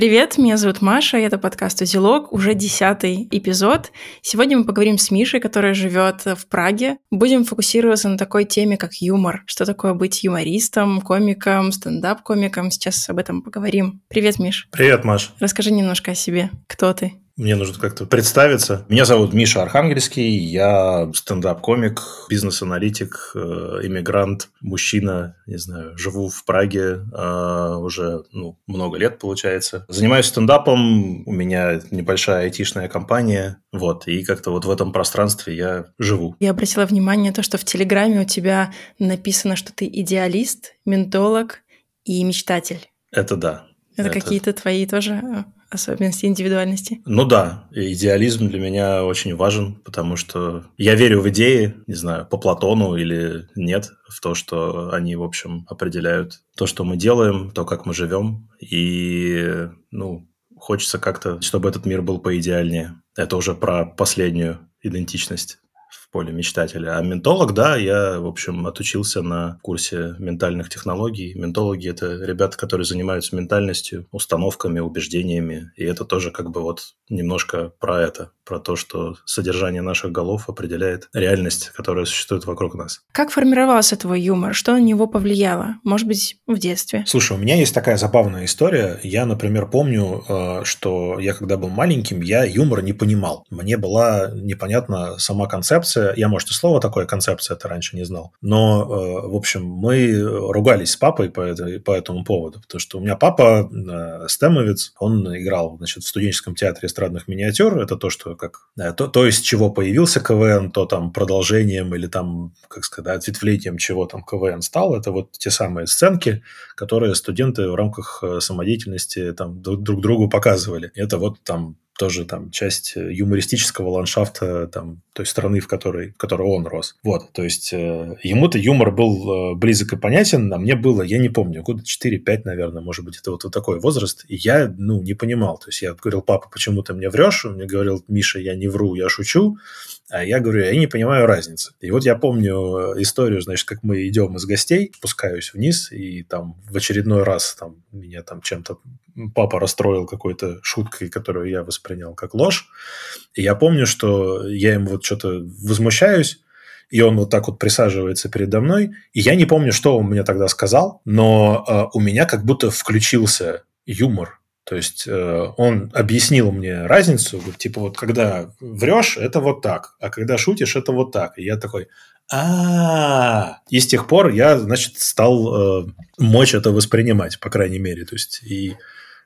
Привет, меня зовут Маша, и это подкаст «Узелок», уже десятый эпизод. Сегодня мы поговорим с Мишей, которая живет в Праге. Будем фокусироваться на такой теме, как юмор. Что такое быть юмористом, комиком, стендап-комиком. Сейчас об этом поговорим. Привет, Миш. Привет, Маш. Расскажи немножко о себе. Кто ты? Мне нужно как-то представиться. Меня зовут Миша Архангельский, я стендап-комик, бизнес-аналитик, э, иммигрант, мужчина, не знаю, живу в Праге э, уже ну, много лет, получается. Занимаюсь стендапом, у меня небольшая айтишная компания, вот, и как-то вот в этом пространстве я живу. Я обратила внимание на то, что в Телеграме у тебя написано, что ты идеалист, ментолог и мечтатель. Это да. Это, это... какие-то твои тоже э, особенности индивидуальности? Ну да, идеализм для меня очень важен, потому что я верю в идеи, не знаю, по Платону или нет, в то, что они, в общем, определяют то, что мы делаем, то, как мы живем. И, ну, хочется как-то, чтобы этот мир был поидеальнее. Это уже про последнюю идентичность поле мечтателя. А ментолог, да, я, в общем, отучился на курсе ментальных технологий. Ментологи – это ребята, которые занимаются ментальностью, установками, убеждениями. И это тоже как бы вот немножко про это, про то, что содержание наших голов определяет реальность, которая существует вокруг нас. Как формировался твой юмор? Что на него повлияло? Может быть, в детстве? Слушай, у меня есть такая забавная история. Я, например, помню, э, что я, когда был маленьким, я юмор не понимал. Мне была непонятна сама концепция, я, может, и слово такое концепция это раньше не знал, но, э, в общем, мы ругались с папой по, этой, по этому поводу, потому что у меня папа э, стемовец, он играл, значит, в студенческом театре эстрадных миниатюр, это то, что как, э, то, то из чего появился КВН, то там продолжением или там, как сказать, ответвлением чего там КВН стал, это вот те самые сценки, которые студенты в рамках самодеятельности там друг другу показывали. Это вот там тоже там часть э, юмористического ландшафта там, той страны, в которой, в которой он рос. Вот, то есть э, ему-то юмор был э, близок и понятен, а мне было, я не помню, года 4-5, наверное, может быть, это вот, вот такой возраст, и я, ну, не понимал. То есть я говорил, папа, почему ты мне врешь? Он мне говорил, Миша, я не вру, я шучу. А я говорю, я не понимаю разницы. И вот я помню историю, значит, как мы идем из гостей, спускаюсь вниз, и там в очередной раз там меня там чем-то папа расстроил какой-то шуткой, которую я воспринял как ложь. И я помню, что я ему вот что-то возмущаюсь, и он вот так вот присаживается передо мной, и я не помню, что он мне тогда сказал, но э, у меня как будто включился юмор то есть э, он объяснил мне разницу, говорит, типа вот когда врешь, это вот так, а когда шутишь, это вот так. И я такой, а, и с тех пор я, значит, стал э, мочь это воспринимать, по крайней мере. То есть и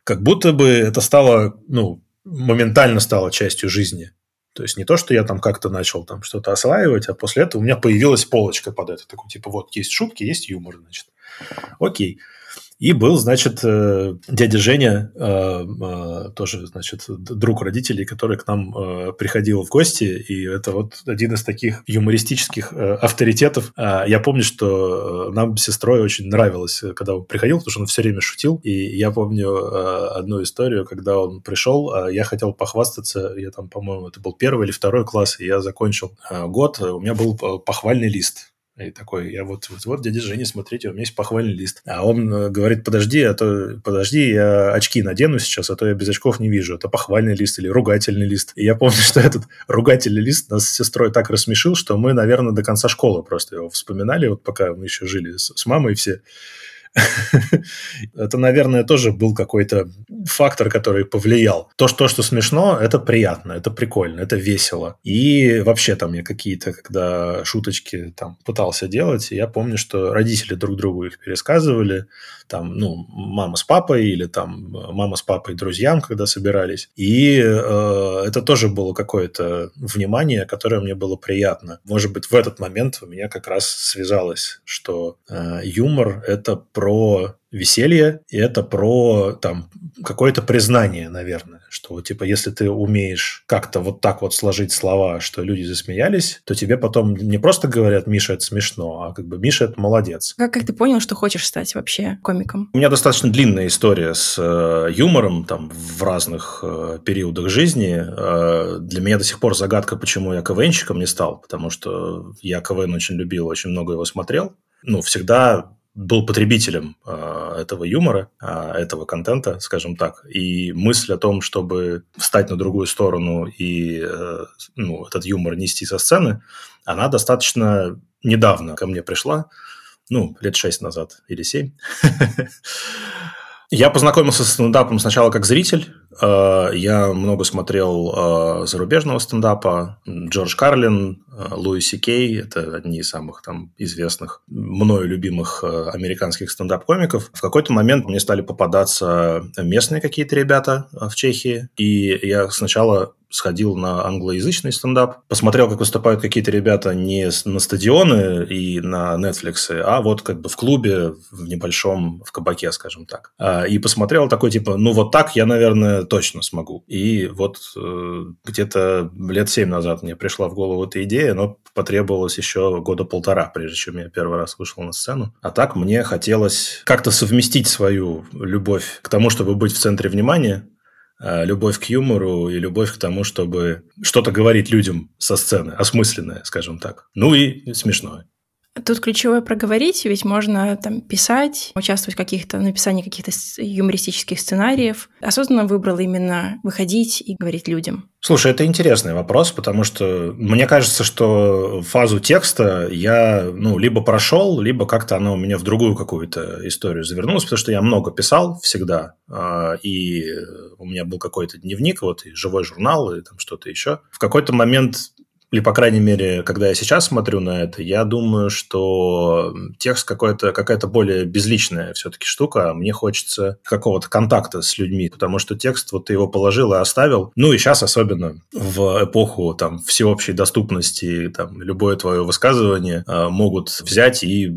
как будто бы это стало, ну, моментально стало частью жизни. То есть не то, что я там как-то начал там что-то осваивать, а после этого у меня появилась полочка под это. Такой, типа, вот есть шутки, есть юмор, значит. Окей. И был, значит, э, дядя Женя, э, э, тоже, значит, друг родителей, который к нам приходил в гости, и это вот один из таких юмористических авторитетов. А, я помню, что нам сестрой очень нравилось, когда он приходил, потому что он все время шутил, и я помню одну историю, когда он пришел, а я хотел похвастаться, я там, по-моему, это был первый или второй класс, и я закончил год, у меня был похвальный лист и такой, я вот, вот, вот, дядя Женя, смотрите, у меня есть похвальный лист. А он э, говорит, подожди, а то, подожди, я очки надену сейчас, а то я без очков не вижу. Это похвальный лист или ругательный лист. И я помню, что этот ругательный лист нас с сестрой так рассмешил, что мы, наверное, до конца школы просто его вспоминали, вот пока мы еще жили с, с мамой все. это, наверное, тоже был какой-то фактор, который повлиял. То, что, что смешно, это приятно, это прикольно, это весело. И вообще там я какие-то, когда шуточки там пытался делать, я помню, что родители друг другу их пересказывали, там, ну, мама с папой или там мама с папой друзьям, когда собирались. И э, это тоже было какое-то внимание, которое мне было приятно. Может быть, в этот момент у меня как раз связалось, что э, юмор – это про веселье, и это про там какое-то признание, наверное, что типа если ты умеешь как-то вот так вот сложить слова, что люди засмеялись, то тебе потом не просто говорят «Миша, это смешно», а как бы «Миша, это молодец». Как, как ты понял, что хочешь стать вообще комиком? У меня достаточно длинная история с э, юмором там в разных э, периодах жизни. Э, для меня до сих пор загадка, почему я КВНщиком не стал, потому что я КВН очень любил, очень много его смотрел. Ну, всегда был потребителем э, этого юмора, этого контента, скажем так. И мысль о том, чтобы встать на другую сторону и ну, этот юмор нести со сцены, она достаточно недавно ко мне пришла, ну, лет шесть назад или семь. Я познакомился с стендапом сначала как зритель. Э, я много смотрел э, зарубежного стендапа. Джордж Карлин, э, Луи Си Кей – это одни из самых там известных, мною любимых американских стендап-комиков. В какой-то момент мне стали попадаться местные какие-то ребята в Чехии. И я сначала сходил на англоязычный стендап, посмотрел, как выступают какие-то ребята не на стадионы и на Netflix, а вот как бы в клубе, в небольшом, в кабаке, скажем так. А, и посмотрел такой, типа, ну вот так я, наверное, точно смогу. И вот э, где-то лет семь назад мне пришла в голову эта идея, но потребовалось еще года полтора, прежде чем я первый раз вышел на сцену. А так мне хотелось как-то совместить свою любовь к тому, чтобы быть в центре внимания, любовь к юмору и любовь к тому, чтобы что-то говорить людям со сцены, осмысленное, скажем так. Ну и смешное. Тут ключевое проговорить, ведь можно там писать, участвовать в каких-то написании каких-то юмористических сценариев. Осознанно выбрал именно выходить и говорить людям. Слушай, это интересный вопрос, потому что мне кажется, что фазу текста я ну, либо прошел, либо как-то она у меня в другую какую-то историю завернулась, потому что я много писал всегда, а, и у меня был какой-то дневник, вот, и живой журнал, и там что-то еще. В какой-то момент или, по крайней мере, когда я сейчас смотрю на это, я думаю, что текст какой-то, какая-то более безличная все-таки штука. А мне хочется какого-то контакта с людьми, потому что текст, вот ты его положил и оставил. Ну и сейчас особенно в эпоху там всеобщей доступности, там любое твое высказывание э, могут взять и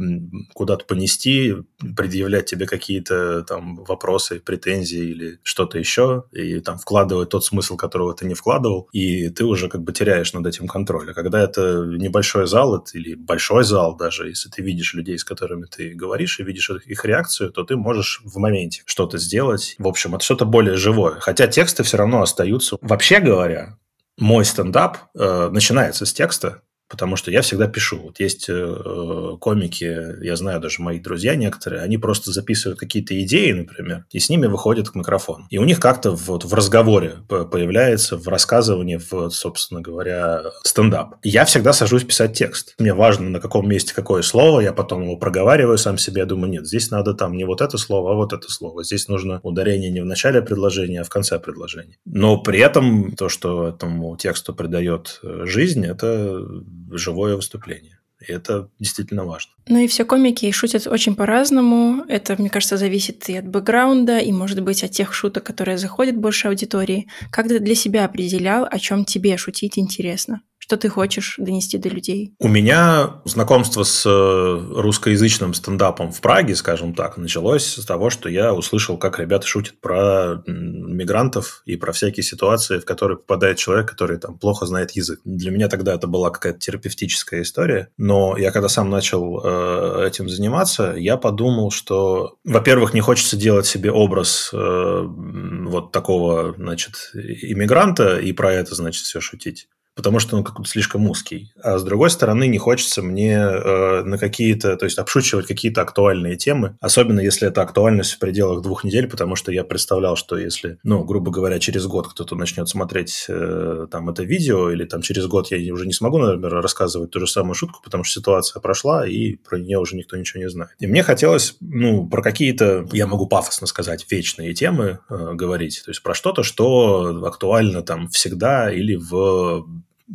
куда-то понести, предъявлять тебе какие-то там вопросы, претензии или что-то еще, и там вкладывать тот смысл, которого ты не вкладывал, и ты уже как бы теряешь над этим контроль контроля. Когда это небольшой зал или большой зал даже, если ты видишь людей, с которыми ты говоришь, и видишь их реакцию, то ты можешь в моменте что-то сделать. В общем, это что-то более живое. Хотя тексты все равно остаются. Вообще говоря, мой стендап э, начинается с текста, потому что я всегда пишу. Вот есть э, комики, я знаю даже мои друзья некоторые, они просто записывают какие-то идеи, например, и с ними выходят к микрофону. И у них как-то вот в разговоре появляется, в рассказывании, в, собственно говоря, стендап. Я всегда сажусь писать текст. Мне важно, на каком месте какое слово, я потом его проговариваю сам себе, я думаю, нет, здесь надо там не вот это слово, а вот это слово. Здесь нужно ударение не в начале предложения, а в конце предложения. Но при этом то, что этому тексту придает э, жизнь, это живое выступление. И это действительно важно. Ну и все комики шутят очень по-разному. Это, мне кажется, зависит и от бэкграунда, и, может быть, от тех шуток, которые заходят больше аудитории. Как ты для себя определял, о чем тебе шутить интересно? Что ты хочешь донести до людей? У меня знакомство с э, русскоязычным стендапом в Праге, скажем так, началось с того, что я услышал, как ребята шутят про мигрантов и про всякие ситуации, в которые попадает человек, который там плохо знает язык. Для меня тогда это была какая-то терапевтическая история. Но я когда сам начал э, этим заниматься, я подумал, что, во-первых, не хочется делать себе образ э, вот такого, значит, иммигранта и про это, значит, все шутить потому что он как-то слишком узкий. А с другой стороны, не хочется мне э, на какие-то, то есть обшучивать какие-то актуальные темы, особенно если это актуальность в пределах двух недель, потому что я представлял, что если, ну, грубо говоря, через год кто-то начнет смотреть э, там это видео, или там через год я уже не смогу, например, рассказывать ту же самую шутку, потому что ситуация прошла, и про нее уже никто ничего не знает. И мне хотелось, ну, про какие-то, я могу пафосно сказать, вечные темы э, говорить, то есть про что-то, что актуально там всегда или в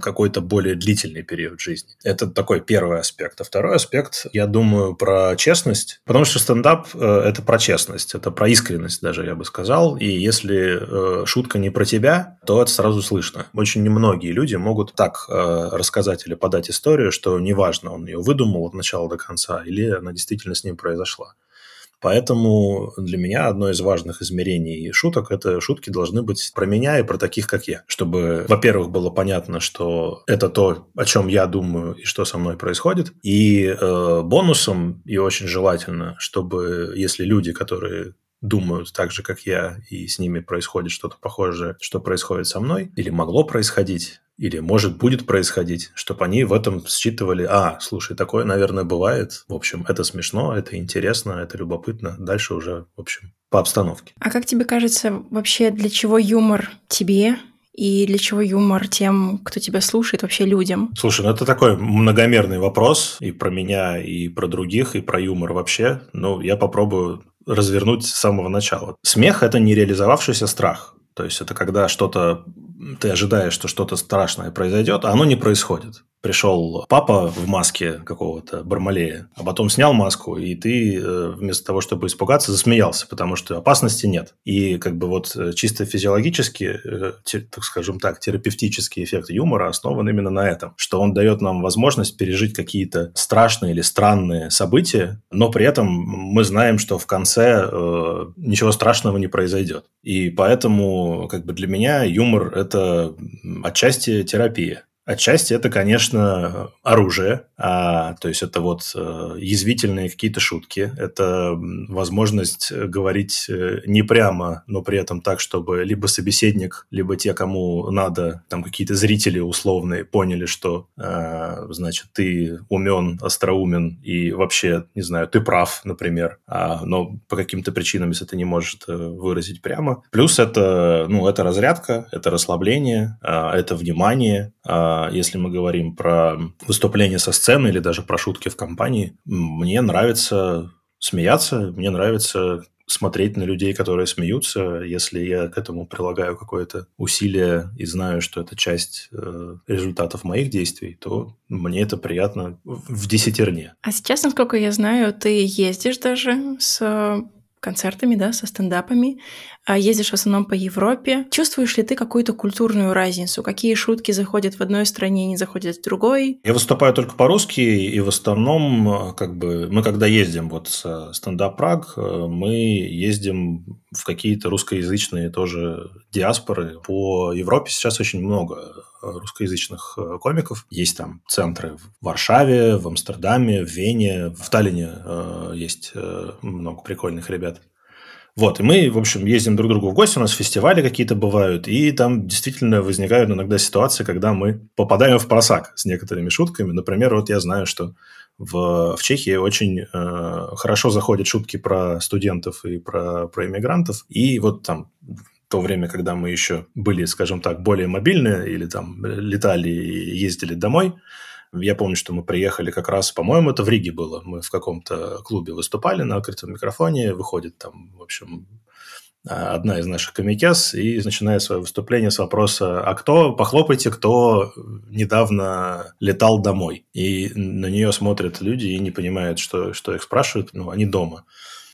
какой-то более длительный период жизни. Это такой первый аспект. А второй аспект, я думаю, про честность, потому что стендап э, – это про честность, это про искренность даже, я бы сказал. И если э, шутка не про тебя, то это сразу слышно. Очень немногие люди могут так э, рассказать или подать историю, что неважно, он ее выдумал от начала до конца или она действительно с ним произошла. Поэтому для меня одно из важных измерений шуток – это шутки должны быть про меня и про таких, как я. Чтобы, во-первых, было понятно, что это то, о чем я думаю и что со мной происходит. И э, бонусом, и очень желательно, чтобы если люди, которые думают так же, как я, и с ними происходит что-то похожее, что происходит со мной, или могло происходить, или, может, будет происходить, чтобы они в этом считывали, а, слушай, такое, наверное, бывает. В общем, это смешно, это интересно, это любопытно. Дальше уже, в общем, по обстановке. А как тебе кажется, вообще для чего юмор тебе и для чего юмор тем, кто тебя слушает, вообще людям? Слушай, ну это такой многомерный вопрос и про меня, и про других, и про юмор вообще. Ну, я попробую развернуть с самого начала. Смех – это нереализовавшийся страх. То есть это когда что-то ты ожидаешь, что что-то страшное произойдет, а оно не происходит пришел папа в маске какого-то Бармалея, а потом снял маску, и ты э, вместо того, чтобы испугаться, засмеялся, потому что опасности нет. И как бы вот э, чисто физиологически, э, так скажем так, терапевтический эффект юмора основан именно на этом, что он дает нам возможность пережить какие-то страшные или странные события, но при этом мы знаем, что в конце ничего страшного не произойдет. И поэтому как бы для меня юмор – это отчасти терапия. Отчасти это, конечно, оружие, а, то есть это вот э, язвительные какие-то шутки, это возможность говорить э, не прямо, но при этом так, чтобы либо собеседник, либо те, кому надо, там какие-то зрители условные поняли, что, э, значит, ты умен, остроумен и вообще, не знаю, ты прав, например, а, но по каким-то причинам, если ты не можешь выразить прямо. Плюс это, ну, это разрядка, это расслабление, а, это внимание, а, а если мы говорим про выступление со сцены или даже про шутки в компании, мне нравится смеяться, мне нравится смотреть на людей, которые смеются, если я к этому прилагаю какое-то усилие и знаю, что это часть э, результатов моих действий, то мне это приятно в десятерне. А сейчас, насколько я знаю, ты ездишь даже с концертами, да, со стендапами, а ездишь в основном по Европе. Чувствуешь ли ты какую-то культурную разницу? Какие шутки заходят в одной стране не заходят в другой? Я выступаю только по-русски, и в основном, как бы, мы когда ездим вот с стендап Праг, мы ездим в какие-то русскоязычные тоже диаспоры. По Европе сейчас очень много русскоязычных э, комиков. Есть там центры в Варшаве, в Амстердаме, в Вене, в Таллине э, есть э, много прикольных ребят. Вот, и мы, в общем, ездим друг к другу в гости, у нас фестивали какие-то бывают, и там действительно возникают иногда ситуации, когда мы попадаем в просак с некоторыми шутками. Например, вот я знаю, что в, в Чехии очень э, хорошо заходят шутки про студентов и про, про иммигрантов, и вот там то время, когда мы еще были, скажем так, более мобильные или там летали и ездили домой, я помню, что мы приехали как раз, по-моему, это в Риге было. Мы в каком-то клубе выступали на открытом микрофоне. Выходит там, в общем, одна из наших комикес и начинает свое выступление с вопроса «А кто, похлопайте, кто недавно летал домой?» И на нее смотрят люди и не понимают, что, что их спрашивают. Ну, они дома.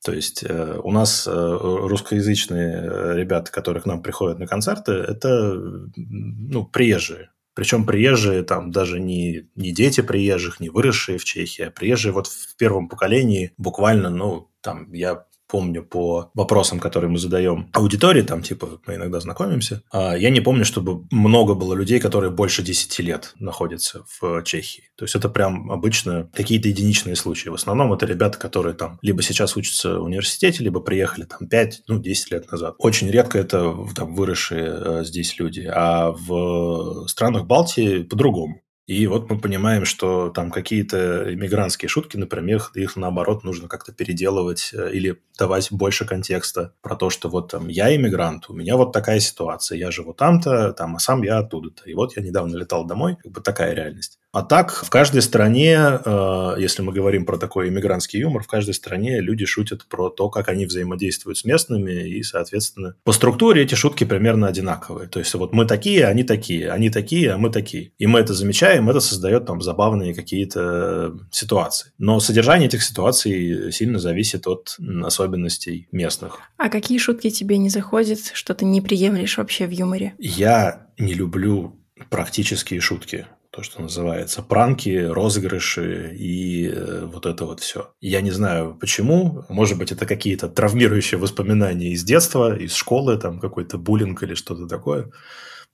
То есть э, у нас э, русскоязычные э, ребята, которые к нам приходят на концерты, это ну, приезжие. Причем приезжие там даже не, не дети приезжих, не выросшие в Чехии, а приезжие вот в первом поколении буквально, ну, там, я помню по вопросам, которые мы задаем аудитории, там, типа, мы иногда знакомимся, а я не помню, чтобы много было людей, которые больше 10 лет находятся в Чехии. То есть это прям обычно какие-то единичные случаи. В основном это ребята, которые там либо сейчас учатся в университете, либо приехали там 5, ну, 10 лет назад. Очень редко это там выросшие э, здесь люди. А в странах Балтии по-другому. И вот мы понимаем, что там какие-то иммигрантские шутки, например, их наоборот нужно как-то переделывать э, или давать больше контекста про то, что вот там я иммигрант, у меня вот такая ситуация, я живу там-то, там, а сам я оттуда-то. И вот я недавно летал домой, как бы такая реальность. А так, в каждой стране, э, если мы говорим про такой иммигрантский юмор, в каждой стране люди шутят про то, как они взаимодействуют с местными, и, соответственно, по структуре эти шутки примерно одинаковые. То есть, вот мы такие, они такие, они такие, а мы такие. И мы это замечаем, это создает там забавные какие-то ситуации. Но содержание этих ситуаций сильно зависит от особенностей местных. А какие шутки тебе не заходят, что ты не приемлешь вообще в юморе? Я не люблю практические шутки то, что называется, пранки, розыгрыши и э, вот это вот все. Я не знаю почему, может быть, это какие-то травмирующие воспоминания из детства, из школы, там какой-то буллинг или что-то такое.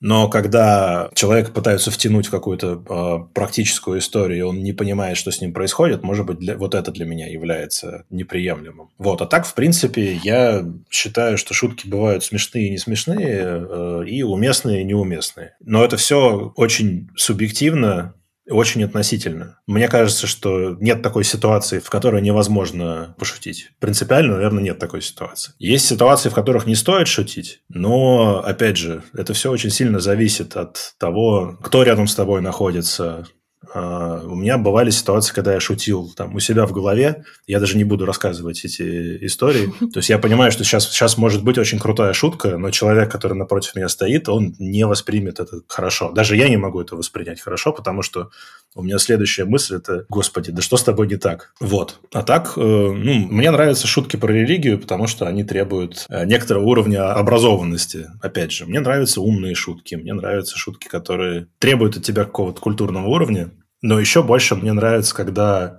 Но когда человека пытаются втянуть в какую-то э, практическую историю, и он не понимает, что с ним происходит, может быть, для, вот это для меня является неприемлемым. Вот. А так, в принципе, я считаю, что шутки бывают смешные и не смешные, э, и уместные и неуместные. Но это все очень субъективно, очень относительно. Мне кажется, что нет такой ситуации, в которой невозможно пошутить. Принципиально, наверное, нет такой ситуации. Есть ситуации, в которых не стоит шутить, но, опять же, это все очень сильно зависит от того, кто рядом с тобой находится, у меня бывали ситуации, когда я шутил там у себя в голове. Я даже не буду рассказывать эти истории. То есть я понимаю, что сейчас, сейчас может быть очень крутая шутка, но человек, который напротив меня стоит, он не воспримет это хорошо. Даже я не могу это воспринять хорошо, потому что у меня следующая мысль – это «Господи, да что с тобой не так?» Вот. А так, э, ну, мне нравятся шутки про религию, потому что они требуют э, некоторого уровня образованности. Опять же, мне нравятся умные шутки, мне нравятся шутки, которые требуют от тебя какого-то культурного уровня, но еще больше мне нравится, когда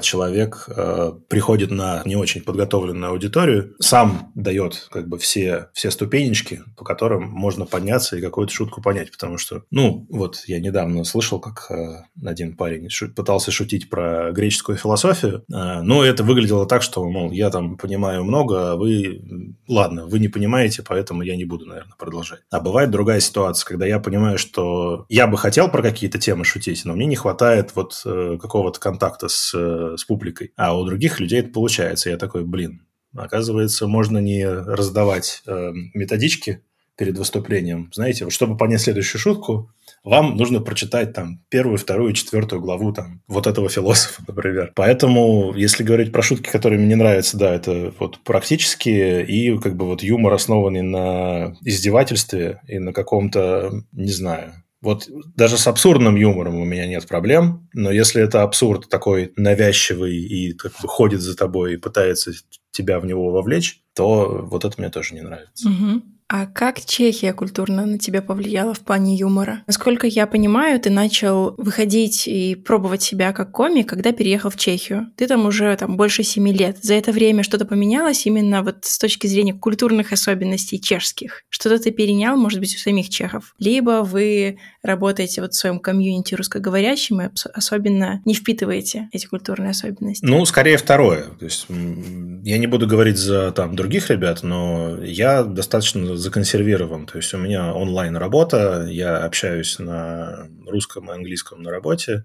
человек а, приходит на не очень подготовленную аудиторию, сам дает как бы все, все ступенечки, по которым можно подняться и какую-то шутку понять. Потому что, ну, вот я недавно слышал, как а, один парень пытался шутить про греческую философию, но это выглядело так, что, мол, я там понимаю много, а вы... Ладно, вы не понимаете, поэтому я не буду, наверное, продолжать. А бывает другая ситуация, когда я понимаю, что я бы хотел про какие-то темы шутить, но мне не хватает вот э, какого-то контакта с с публикой. А у других людей это получается. Я такой, блин, оказывается, можно не раздавать э, методички перед выступлением. Знаете, вот чтобы понять следующую шутку, вам нужно прочитать там первую, вторую, четвертую главу там вот этого философа, например. Поэтому, если говорить про шутки, которые мне не нравятся, да, это вот практические и как бы вот юмор, основанный на издевательстве и на каком-то, не знаю, вот даже с абсурдным юмором у меня нет проблем, но если это абсурд такой навязчивый и как бы ходит за тобой и пытается тебя в него вовлечь, то вот это мне тоже не нравится. Угу. А как Чехия культурно на тебя повлияла в плане юмора? Насколько я понимаю, ты начал выходить и пробовать себя как комик, когда переехал в Чехию. Ты там уже там больше семи лет. За это время что-то поменялось именно вот с точки зрения культурных особенностей чешских? Что-то ты перенял, может быть, у самих чехов? Либо вы работаете вот в своем комьюнити русскоговорящим и особенно не впитываете эти культурные особенности? Ну, скорее второе. То есть я не буду говорить за там других ребят, но я достаточно законсервирован. То есть у меня онлайн работа, я общаюсь на русском и английском на работе,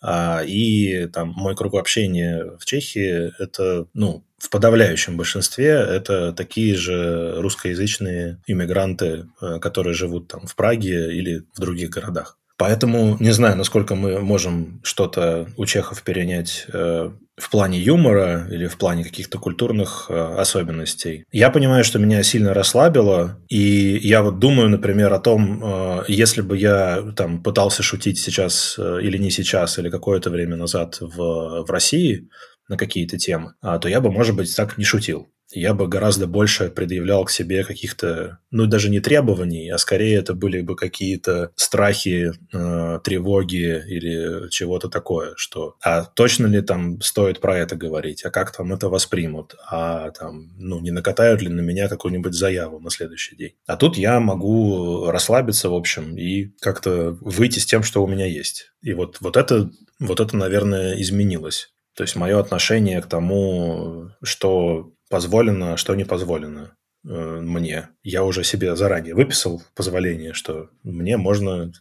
а, и там мой круг общения в Чехии это, ну, в подавляющем большинстве это такие же русскоязычные иммигранты, э, которые живут там в Праге или в других городах. Поэтому не знаю, насколько мы можем что-то у чехов перенять э, в плане юмора или в плане каких-то культурных э, особенностей. Я понимаю, что меня сильно расслабило, и я вот думаю, например, о том, э, если бы я там пытался шутить сейчас э, или не сейчас, или какое-то время назад в, в России на какие-то темы, а, то я бы, может быть, так не шутил я бы гораздо больше предъявлял к себе каких-то, ну, даже не требований, а скорее это были бы какие-то страхи, э, тревоги или чего-то такое, что а точно ли там стоит про это говорить, а как там это воспримут, а там, ну, не накатают ли на меня какую-нибудь заяву на следующий день. А тут я могу расслабиться, в общем, и как-то выйти с тем, что у меня есть. И вот, вот это, вот это, наверное, изменилось. То есть мое отношение к тому, что позволено, что не позволено э, мне. Я уже себе заранее выписал позволение, что мне можно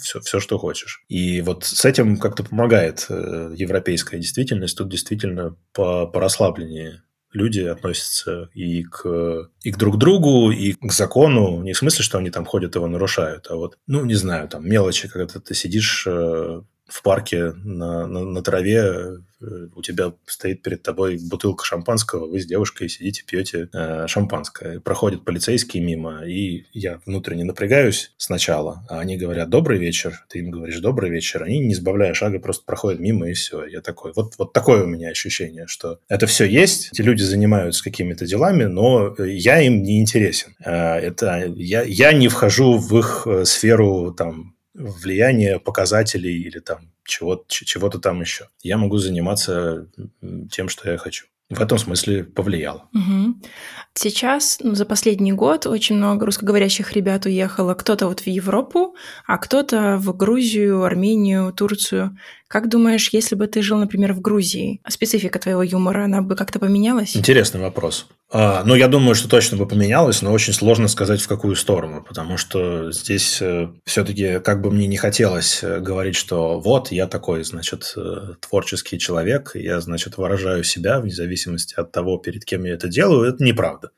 все, все что хочешь. И вот с этим как-то помогает э, европейская действительность. Тут действительно по, по расслабленнее люди относятся и к, и к друг другу, и к закону. Не в смысле, что они там ходят, его нарушают, а вот, ну, не знаю, там мелочи, когда ты сидишь э, в парке на, на, на траве, Э, у тебя стоит перед тобой бутылка шампанского, вы с девушкой сидите, пьете э, шампанское. Проходят полицейские мимо, и я внутренне напрягаюсь сначала, а они говорят «добрый вечер», ты им говоришь «добрый вечер», они, не сбавляя шага, просто проходят мимо, и все. Я такой, вот, вот такое у меня ощущение, что это все есть, эти люди занимаются какими-то делами, но я им не интересен. Э, это, я, я не вхожу в их э, сферу там влияние показателей или там чего-то чего там еще. Я могу заниматься тем, что я хочу. в этом смысле повлияло. Угу. Сейчас, ну, за последний год, очень много русскоговорящих ребят уехало. Кто-то вот в Европу, а кто-то в Грузию, Армению, Турцию. Как думаешь, если бы ты жил, например, в Грузии, а специфика твоего юмора, она бы как-то поменялась? Интересный вопрос. А, ну, я думаю, что точно бы поменялось, но очень сложно сказать, в какую сторону, потому что здесь э, все-таки, как бы мне не хотелось э, говорить, что вот, я такой, значит, э, творческий человек, я, значит, выражаю себя вне зависимости от того, перед кем я это делаю, это неправда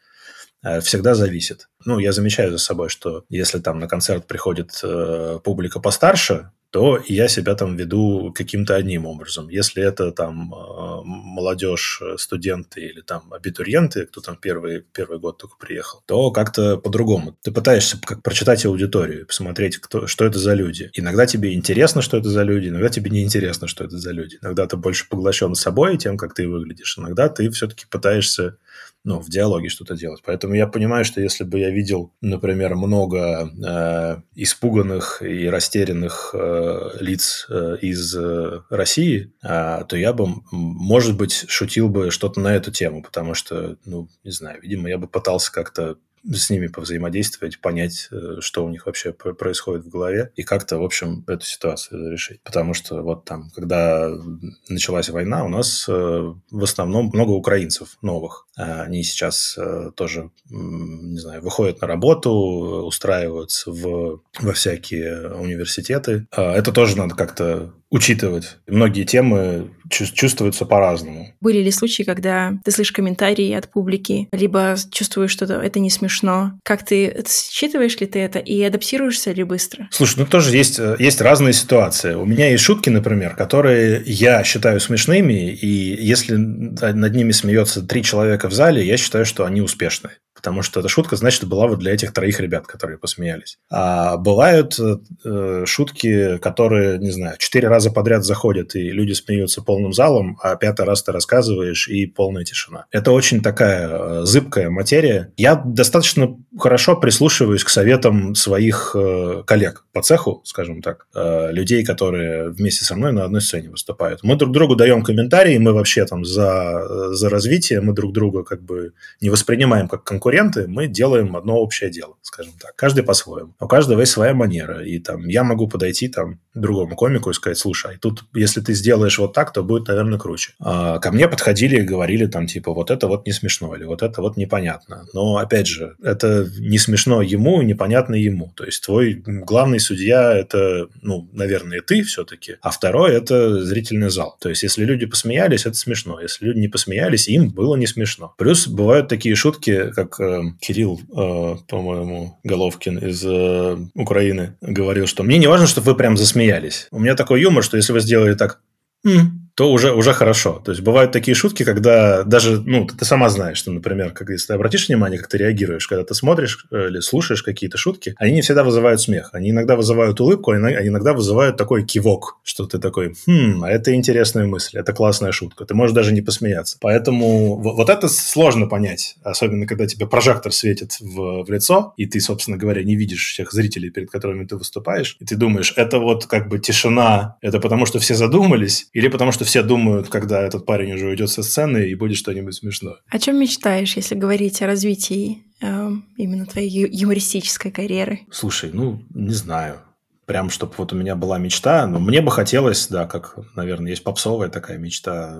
всегда зависит. Ну, я замечаю за собой, что если там на концерт приходит э, публика постарше, то я себя там веду каким-то одним образом. Если это там э, молодежь, студенты или там абитуриенты, кто там первый, первый год только приехал, то как-то по-другому. Ты пытаешься как прочитать аудиторию, посмотреть, кто, что это за люди. Иногда тебе интересно, что это за люди, иногда тебе не интересно, что это за люди. Иногда ты больше поглощен собой, тем, как ты выглядишь. Иногда ты все-таки пытаешься ну, в диалоге что-то делать. Поэтому я понимаю, что если бы я видел, например, много э, испуганных и растерянных э, лиц э, из э, России, э, то я бы, может быть, шутил бы что-то на эту тему, потому что, ну, не знаю, видимо, я бы пытался как-то с ними повзаимодействовать, понять, э, что у них вообще происходит в голове, и как-то, в общем, эту ситуацию решить. Потому что вот там, когда началась война, у нас э, в основном много украинцев новых. А они сейчас э, тоже, не знаю, выходят на работу, устраиваются в, во всякие университеты. А это тоже надо как-то учитывать. Многие темы чувствуются по-разному. Были ли случаи, когда ты слышишь комментарии от публики, либо чувствуешь, что это не смешно? Как ты считываешь ли ты это и адаптируешься ли быстро? Слушай, ну тоже есть, э, есть разные ситуации. У меня есть шутки, например, которые я считаю смешными, и если над ними смеется три человека в зале, я считаю, что они успешные потому что эта шутка, значит, была вот для этих троих ребят, которые посмеялись. А бывают э, шутки, которые, не знаю, четыре раза подряд заходят, и люди смеются полным залом, а пятый раз ты рассказываешь, и полная тишина. Это очень такая э, зыбкая материя. Я достаточно хорошо прислушиваюсь к советам своих э, коллег по цеху, скажем так, э, людей, которые вместе со мной на одной сцене выступают. Мы друг другу даем комментарии, мы вообще там за, за развитие, мы друг друга как бы не воспринимаем как конкуренты, мы делаем одно общее дело, скажем так. Каждый по-своему. У каждого есть своя манера. И там я могу подойти там другому комику и сказать, слушай, тут если ты сделаешь вот так, то будет, наверное, круче. А ко мне подходили и говорили там типа вот это вот не смешно или вот это вот непонятно. Но опять же, это не смешно ему непонятно ему. То есть твой главный судья это, ну, наверное, ты все-таки, а второй это зрительный зал. То есть если люди посмеялись, это смешно. Если люди не посмеялись, им было не смешно. Плюс бывают такие шутки, как э, Кирилл, э, по-моему, Головкин из э, Украины говорил, что мне не важно, чтобы вы прям засмеялись. У меня такой юмор, что если вы сделали так, то уже, уже хорошо. То есть бывают такие шутки, когда даже, ну, ты, сама знаешь, что, например, как, если ты обратишь внимание, как ты реагируешь, когда ты смотришь э, или слушаешь какие-то шутки, они не всегда вызывают смех. Они иногда вызывают улыбку, а иногда вызывают такой кивок, что ты такой, хм, а это интересная мысль, это классная шутка. Ты можешь даже не посмеяться. Поэтому вот это сложно понять, особенно когда тебе прожектор светит в, в лицо, и ты, собственно говоря, не видишь всех зрителей, перед которыми ты выступаешь, и ты думаешь, это вот как бы тишина, это потому что все задумались, или потому что все думают, когда этот парень уже уйдет со сцены и будет что-нибудь смешное. О чем мечтаешь, если говорить о развитии э, именно твоей юмористической карьеры? Слушай, ну, не знаю. Прям, чтобы вот у меня была мечта. Но мне бы хотелось, да, как, наверное, есть попсовая такая мечта,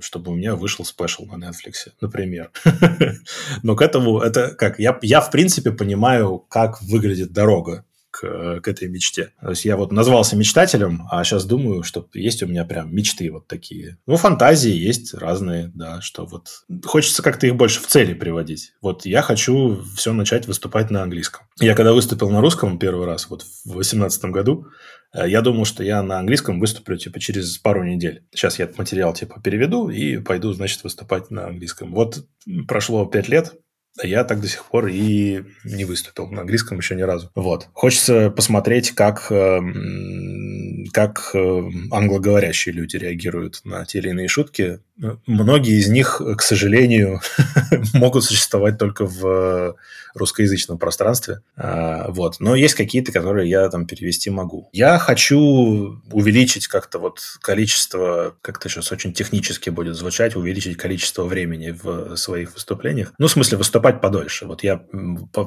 чтобы у меня вышел спешл на Netflix, например. Но к этому, это как, я, я в принципе понимаю, как выглядит дорога к, к этой мечте. То есть я вот назвался мечтателем, а сейчас думаю, что есть у меня прям мечты вот такие. Ну, фантазии есть разные, да, что вот хочется как-то их больше в цели приводить. Вот я хочу все начать выступать на английском. Я когда выступил на русском первый раз, вот в 2018 году, э, я думал, что я на английском выступлю, типа, через пару недель. Сейчас я этот материал, типа, переведу и пойду, значит, выступать на английском. Вот прошло пять лет, я так до сих пор и не выступил на английском еще ни разу. Вот. Хочется посмотреть, как, эм, как э, англоговорящие люди реагируют на те или иные шутки. Многие из них, к сожалению, могут существовать только в русскоязычном пространстве. А, вот. Но есть какие-то, которые я там перевести могу. Я хочу увеличить как-то вот количество, как-то сейчас очень технически будет звучать, увеличить количество времени в своих выступлениях. Ну, в смысле, выступать подольше. Вот я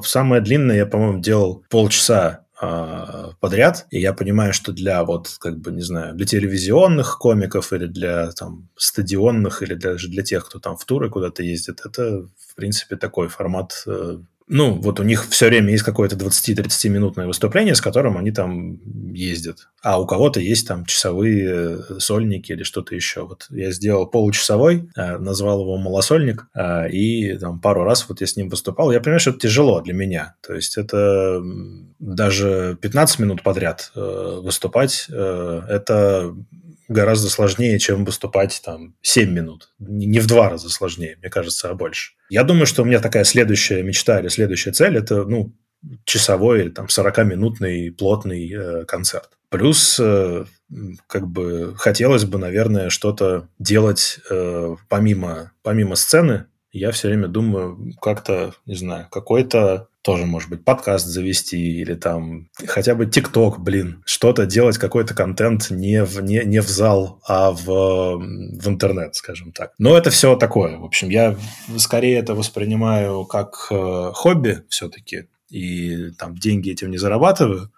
самое длинное я, по-моему, делал полчаса подряд, и я понимаю, что для вот, как бы, не знаю, для телевизионных комиков или для там стадионных, или даже для тех, кто там в туры куда-то ездит, это, в принципе, такой формат э, ну, вот у них все время есть какое-то 20-30 минутное выступление, с которым они там ездят. А у кого-то есть там часовые э, сольники или что-то еще. Вот я сделал получасовой, э, назвал его малосольник, э, и там пару раз вот я с ним выступал. Я понимаю, что это тяжело для меня. То есть это даже 15 минут подряд выступать, это гораздо сложнее, чем выступать там 7 минут. Не в два раза сложнее, мне кажется, а больше. Я думаю, что у меня такая следующая мечта или следующая цель – это, ну, часовой или там 40-минутный плотный э, концерт. Плюс э, как бы хотелось бы, наверное, что-то делать э, помимо, помимо сцены. Я все время думаю, как-то, не знаю, какой-то тоже, может быть, подкаст завести или там хотя бы ТикТок, блин, что-то делать, какой-то контент не в, не, не в зал, а в, в интернет, скажем так. Но это все такое. В общем, я скорее это воспринимаю как э, хобби все-таки, и там деньги этим не зарабатываю,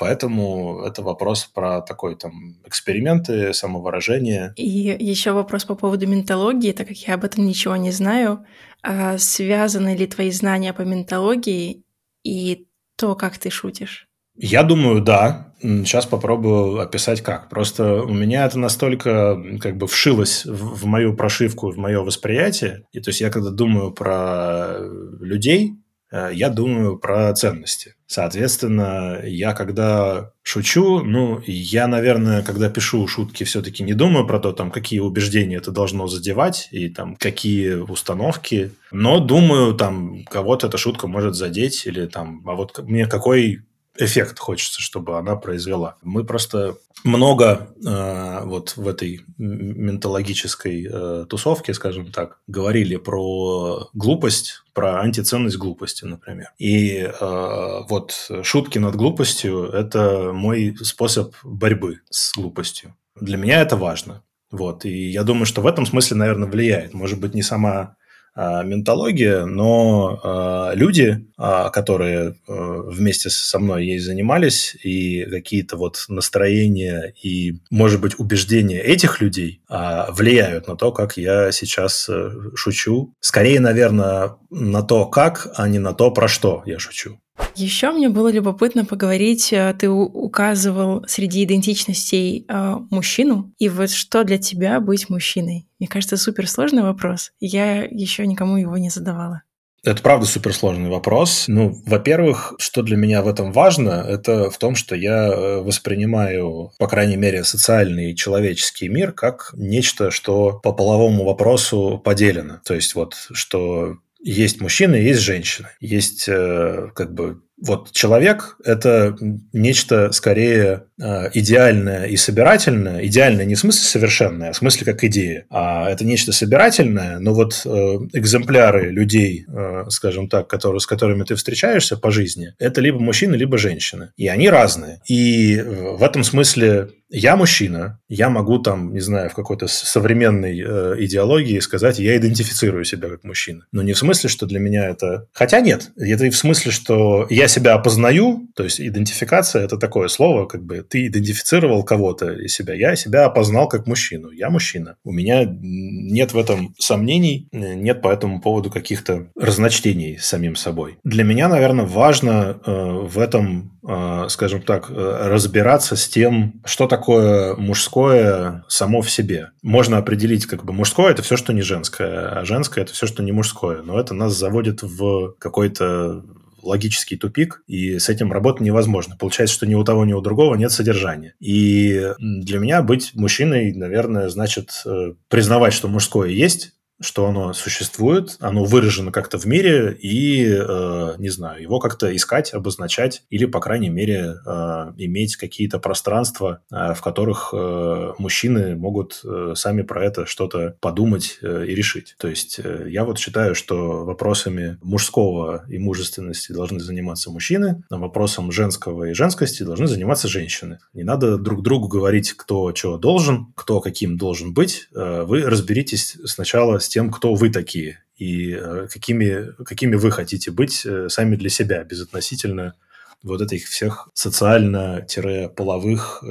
Поэтому это вопрос про такой там эксперименты, самовыражение. И еще вопрос по поводу ментологии, так как я об этом ничего не знаю. А связаны ли твои знания по ментологии и то, как ты шутишь? Я думаю, да. Сейчас попробую описать как. Просто у меня это настолько как бы вшилось в, в мою прошивку, в мое восприятие. И то есть я когда думаю про людей, Э, я думаю про ценности. Соответственно, я когда шучу, ну, я, наверное, когда пишу шутки, все-таки не думаю про то, там, какие убеждения это должно задевать и там, какие установки, но думаю, там, кого-то эта шутка может задеть или там, а вот мне какой эффект хочется, чтобы она произвела. Мы просто много э, вот в этой ментологической э, тусовке, скажем так, говорили про глупость, про антиценность глупости, например. И э, вот шутки над глупостью – это мой способ борьбы с глупостью. Для меня это важно. Вот. И я думаю, что в этом смысле, наверное, влияет. Может быть, не сама ментология, но а, люди, а, которые вместе со мной ей занимались, и какие-то вот настроения и, может быть, убеждения этих людей влияют на то, как я сейчас э, шучу. Скорее, наверное, на то, как, а не на то, про что я шучу. Еще мне было любопытно поговорить, э, ты указывал среди идентичностей э, мужчину, и вот что для тебя быть мужчиной? Мне кажется, суперсложный вопрос, я еще никому его не задавала. Это правда суперсложный вопрос. Ну, во-первых, что для меня в этом важно, это в том, что я э, воспринимаю, по крайней мере, социальный и человеческий мир как нечто, что по половому вопросу поделено. То есть вот, что есть мужчины, есть женщины. Есть э, как бы вот человек – это нечто скорее э, идеальное и собирательное. Идеальное не в смысле совершенное, а в смысле как идея. А это нечто собирательное, но вот э, экземпляры людей, э, скажем так, которые, с которыми ты встречаешься по жизни, это либо мужчины, либо женщины. И они разные. И в этом смысле я мужчина, я могу там, не знаю, в какой-то современной э, идеологии сказать, я идентифицирую себя как мужчина. Но не в смысле, что для меня это... Хотя нет, это и в смысле, что я себя опознаю, то есть идентификация – это такое слово, как бы ты идентифицировал кого-то из себя. Я себя опознал как мужчину, я мужчина. У меня нет в этом сомнений, нет по этому поводу каких-то разночтений с самим собой. Для меня, наверное, важно э, в этом э, скажем так, э, разбираться с тем, что такое мужское само в себе. Можно определить, как бы мужское – это все, что не женское, а женское – это все, что не мужское. Но это нас заводит в какой-то логический тупик, и с этим работать невозможно. Получается, что ни у того, ни у другого нет содержания. И для меня быть мужчиной, наверное, значит э, признавать, что мужское есть, что оно существует, оно выражено как-то в мире, и, э, не знаю, его как-то искать, обозначать, или, по крайней мере, э, иметь какие-то пространства, э, в которых э, мужчины могут э, сами про это что-то подумать э, и решить. То есть э, я вот считаю, что вопросами мужского и мужественности должны заниматься мужчины, а вопросом женского и женскости должны заниматься женщины. Не надо друг другу говорить, кто чего должен, кто каким должен быть. Э, вы разберитесь сначала с тем, кто вы такие и э, какими, какими вы хотите быть э, сами для себя, безотносительно вот этих всех социально-половых,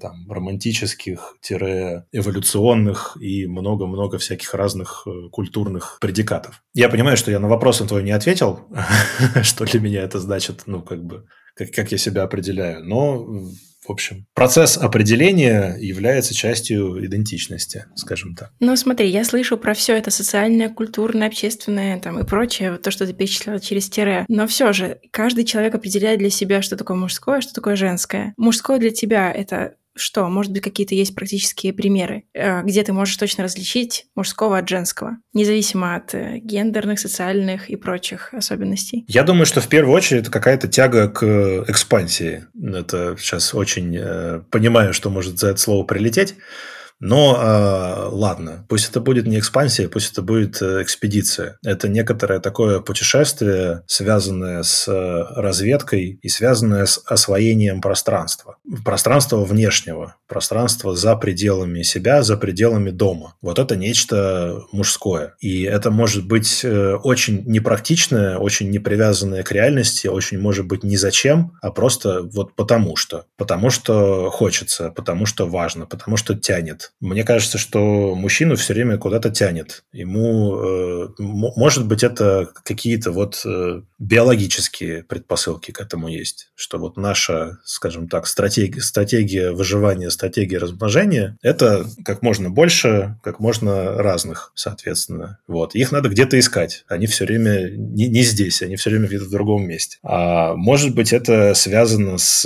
там, романтических, эволюционных и много-много всяких разных культурных предикатов. Я понимаю, что я на вопрос твой не ответил, что для меня это значит, ну, как бы, как, как я себя определяю, но в общем, процесс определения является частью идентичности, скажем так. Ну, смотри, я слышу про все это социальное, культурное, общественное там, и прочее, вот то, что ты перечислила через тире. Но все же, каждый человек определяет для себя, что такое мужское, что такое женское. Мужское для тебя — это что? Может быть, какие-то есть практические примеры, э, где ты можешь точно различить мужского от женского, независимо от э, гендерных, социальных и прочих особенностей? Я думаю, что в первую очередь это какая-то тяга к экспансии. Это сейчас очень э, понимаю, что может за это слово прилететь. Но э, ладно, пусть это будет не экспансия, пусть это будет э, экспедиция. Это некоторое такое путешествие, связанное с э, разведкой и связанное с освоением пространства. Пространства внешнего, пространства за пределами себя, за пределами дома. Вот это нечто мужское. И это может быть э, очень непрактичное, очень не привязанное к реальности, очень может быть ни зачем, а просто вот потому что. Потому что хочется, потому что важно, потому что тянет мне кажется, что мужчину все время куда-то тянет. Ему, э, может быть, это какие-то вот э, биологические предпосылки к этому есть. Что вот наша, скажем так, стратегия, стратегия выживания, стратегия размножения – это как можно больше, как можно разных, соответственно. Вот. Их надо где-то искать. Они все время не, не здесь, они все время где-то в другом месте. А может быть, это связано с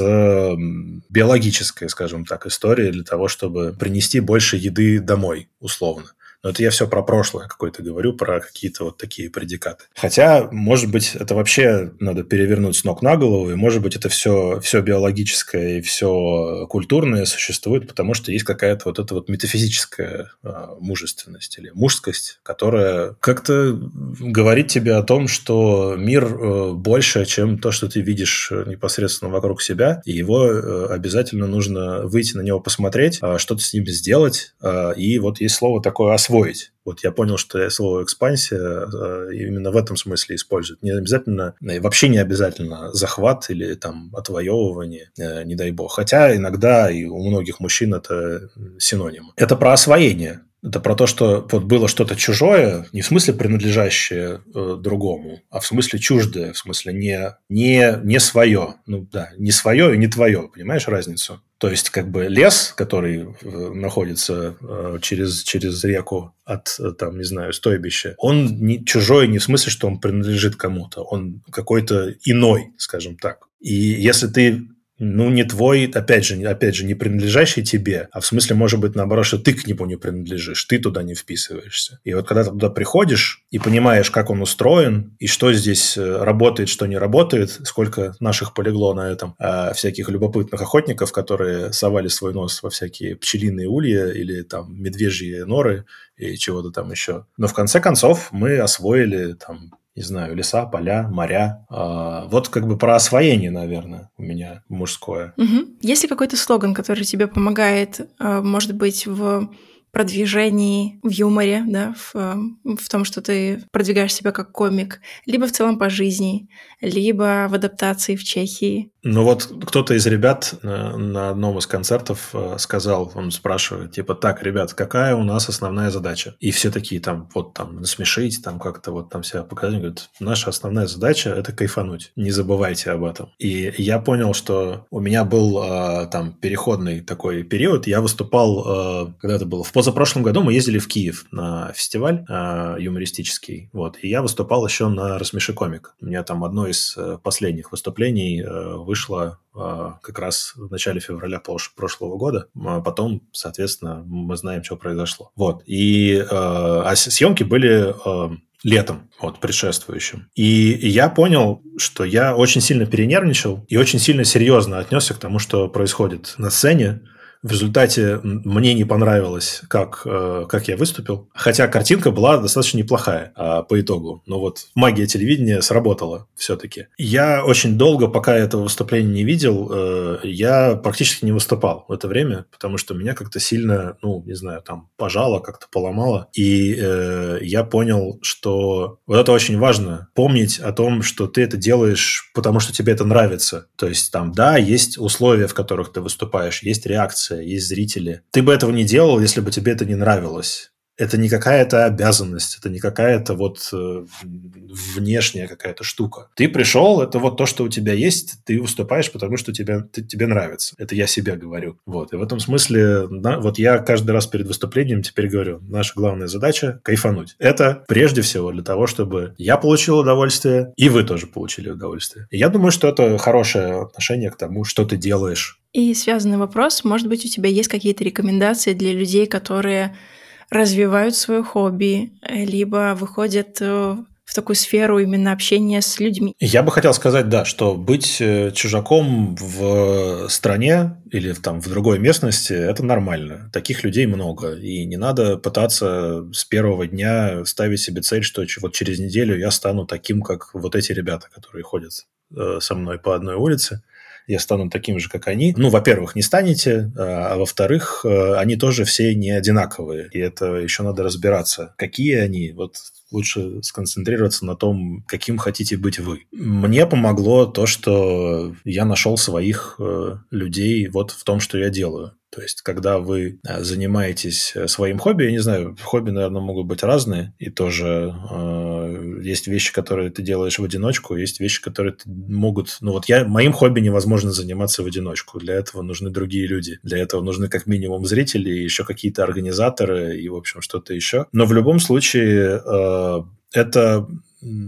биологической, скажем так, историей для того, чтобы принести больше еды домой, условно. Но это я все про прошлое какое-то говорю, про какие-то вот такие предикаты. Хотя, может быть, это вообще надо перевернуть с ног на голову, и, может быть, это все, все биологическое и все культурное существует, потому что есть какая-то вот эта вот метафизическая э, мужественность или мужскость, которая как-то говорит тебе о том, что мир э, больше, чем то, что ты видишь непосредственно вокруг себя, и его э, обязательно нужно выйти на него посмотреть, э, что-то с ним сделать, э, и вот есть слово такое «освоить», освоить. Вот я понял, что слово экспансия э, именно в этом смысле используют. Не обязательно, э, вообще не обязательно захват или там отвоевывание, э, не дай бог. Хотя иногда и у многих мужчин это синоним. Это про освоение. Это про то, что вот было что-то чужое, не в смысле принадлежащее э, другому, а в смысле чуждое, в смысле не, не, не свое. Ну да, не свое и не твое, понимаешь разницу? То есть, как бы лес, который э, находится э, через, через реку от, э, там, не знаю, стойбища, он не, чужой не в смысле, что он принадлежит кому-то, он какой-то иной, скажем так. И если ты ну, не твой, опять же, опять же, не принадлежащий тебе, а в смысле, может быть, наоборот, что ты к нему не принадлежишь, ты туда не вписываешься. И вот когда ты туда приходишь и понимаешь, как он устроен, и что здесь э, работает, что не работает, сколько наших полегло на этом, а всяких любопытных охотников, которые совали свой нос во всякие пчелиные улья или там медвежьи норы и чего-то там еще. Но в конце концов мы освоили там не знаю, леса, поля, моря. А, вот как бы про освоение, наверное, у меня мужское. Угу. Есть ли какой-то слоган, который тебе помогает, а, может быть, в продвижении, в юморе, да, в, в том, что ты продвигаешь себя как комик, либо в целом по жизни, либо в адаптации в Чехии. Ну вот кто-то из ребят на, на одном из концертов э, сказал, он спрашивает, типа, так, ребят, какая у нас основная задача? И все такие там, вот там, насмешить, там как-то вот там себя показать. Говорят, наша основная задача – это кайфануть. Не забывайте об этом. И я понял, что у меня был э, там переходный такой период. Я выступал, э, когда это было, в позапрошлом году мы ездили в Киев на фестиваль э, юмористический, вот, и я выступал еще на «Рассмеши комик». У меня там одно из э, последних выступлений э, вышло э, как раз в начале февраля прошлого года, а потом, соответственно, мы знаем, что произошло. Вот, и э, а съемки были... Э, летом, вот, предшествующим. И я понял, что я очень сильно перенервничал и очень сильно серьезно отнесся к тому, что происходит на сцене. В результате мне не понравилось, как, э, как я выступил. Хотя картинка была достаточно неплохая а, по итогу. Но вот магия телевидения сработала все-таки. Я очень долго, пока этого выступления не видел, э, я практически не выступал в это время, потому что меня как-то сильно, ну, не знаю, там пожало, как-то поломало. И э, я понял, что вот это очень важно. Помнить о том, что ты это делаешь, потому что тебе это нравится. То есть там, да, есть условия, в которых ты выступаешь, есть реакция, есть зрители. Ты бы этого не делал, если бы тебе это не нравилось. Это не какая-то обязанность, это не какая-то вот э, внешняя какая-то штука. Ты пришел, это вот то, что у тебя есть, ты выступаешь, потому что тебе, ты, тебе нравится. Это я себе говорю. Вот. И в этом смысле, да, вот я каждый раз перед выступлением теперь говорю, наша главная задача – кайфануть. Это прежде всего для того, чтобы я получил удовольствие, и вы тоже получили удовольствие. И я думаю, что это хорошее отношение к тому, что ты делаешь и связанный вопрос, может быть, у тебя есть какие-то рекомендации для людей, которые развивают свое хобби, либо выходят э, в такую сферу именно общения с людьми. Я бы хотел сказать, да, что быть э, чужаком в стране или там в другой местности – это нормально. Таких людей много. И не надо пытаться с первого дня ставить себе цель, что вот через неделю я стану таким, как вот эти ребята, которые ходят э, со мной по одной улице я стану таким же, как они. Ну, во-первых, не станете, а, а во-вторых, э, они тоже все не одинаковые. И это еще надо разбираться, какие они. Вот лучше сконцентрироваться на том, каким хотите быть вы. Мне помогло то, что я нашел своих э, людей вот в том, что я делаю. То есть, когда вы э, занимаетесь э, своим хобби, я не знаю, хобби, наверное, могут быть разные, и тоже э, есть вещи, которые ты делаешь в одиночку, есть вещи, которые могут... Ну вот я, моим хобби невозможно заниматься в одиночку, для этого нужны другие люди, для этого нужны как минимум зрители, еще какие-то организаторы и, в общем, что-то еще. Но в любом случае э, это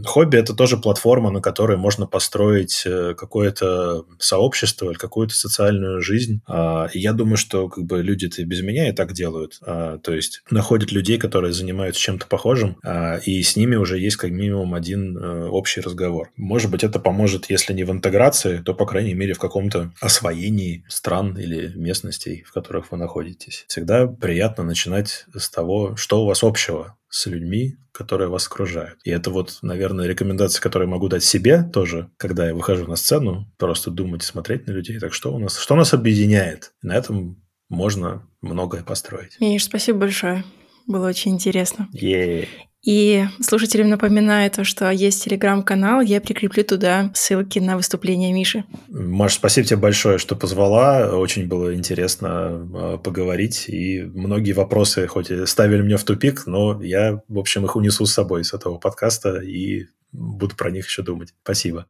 Хобби – это тоже платформа, на которой можно построить э, какое-то сообщество или какую-то социальную жизнь. А, и я думаю, что как бы люди-то без меня и так делают. А, то есть находят людей, которые занимаются чем-то похожим, а, и с ними уже есть как минимум один э, общий разговор. Может быть, это поможет, если не в интеграции, то, по крайней мере, в каком-то освоении стран или местностей, в которых вы находитесь. Всегда приятно начинать с того, что у вас общего с людьми, которые вас окружают. И это вот, наверное, рекомендация, которую я могу дать себе тоже, когда я выхожу на сцену, просто думать и смотреть на людей. Так что у нас, что нас объединяет? И на этом можно многое построить. Миш, спасибо большое. Было очень интересно. Yeah. И слушателям напоминаю то, что есть телеграм-канал, я прикреплю туда ссылки на выступление Миши. Маш, спасибо тебе большое, что позвала. Очень было интересно а, поговорить. И многие вопросы хоть и ставили меня в тупик, но я, в общем, их унесу с собой с этого подкаста и буду про них еще думать. Спасибо.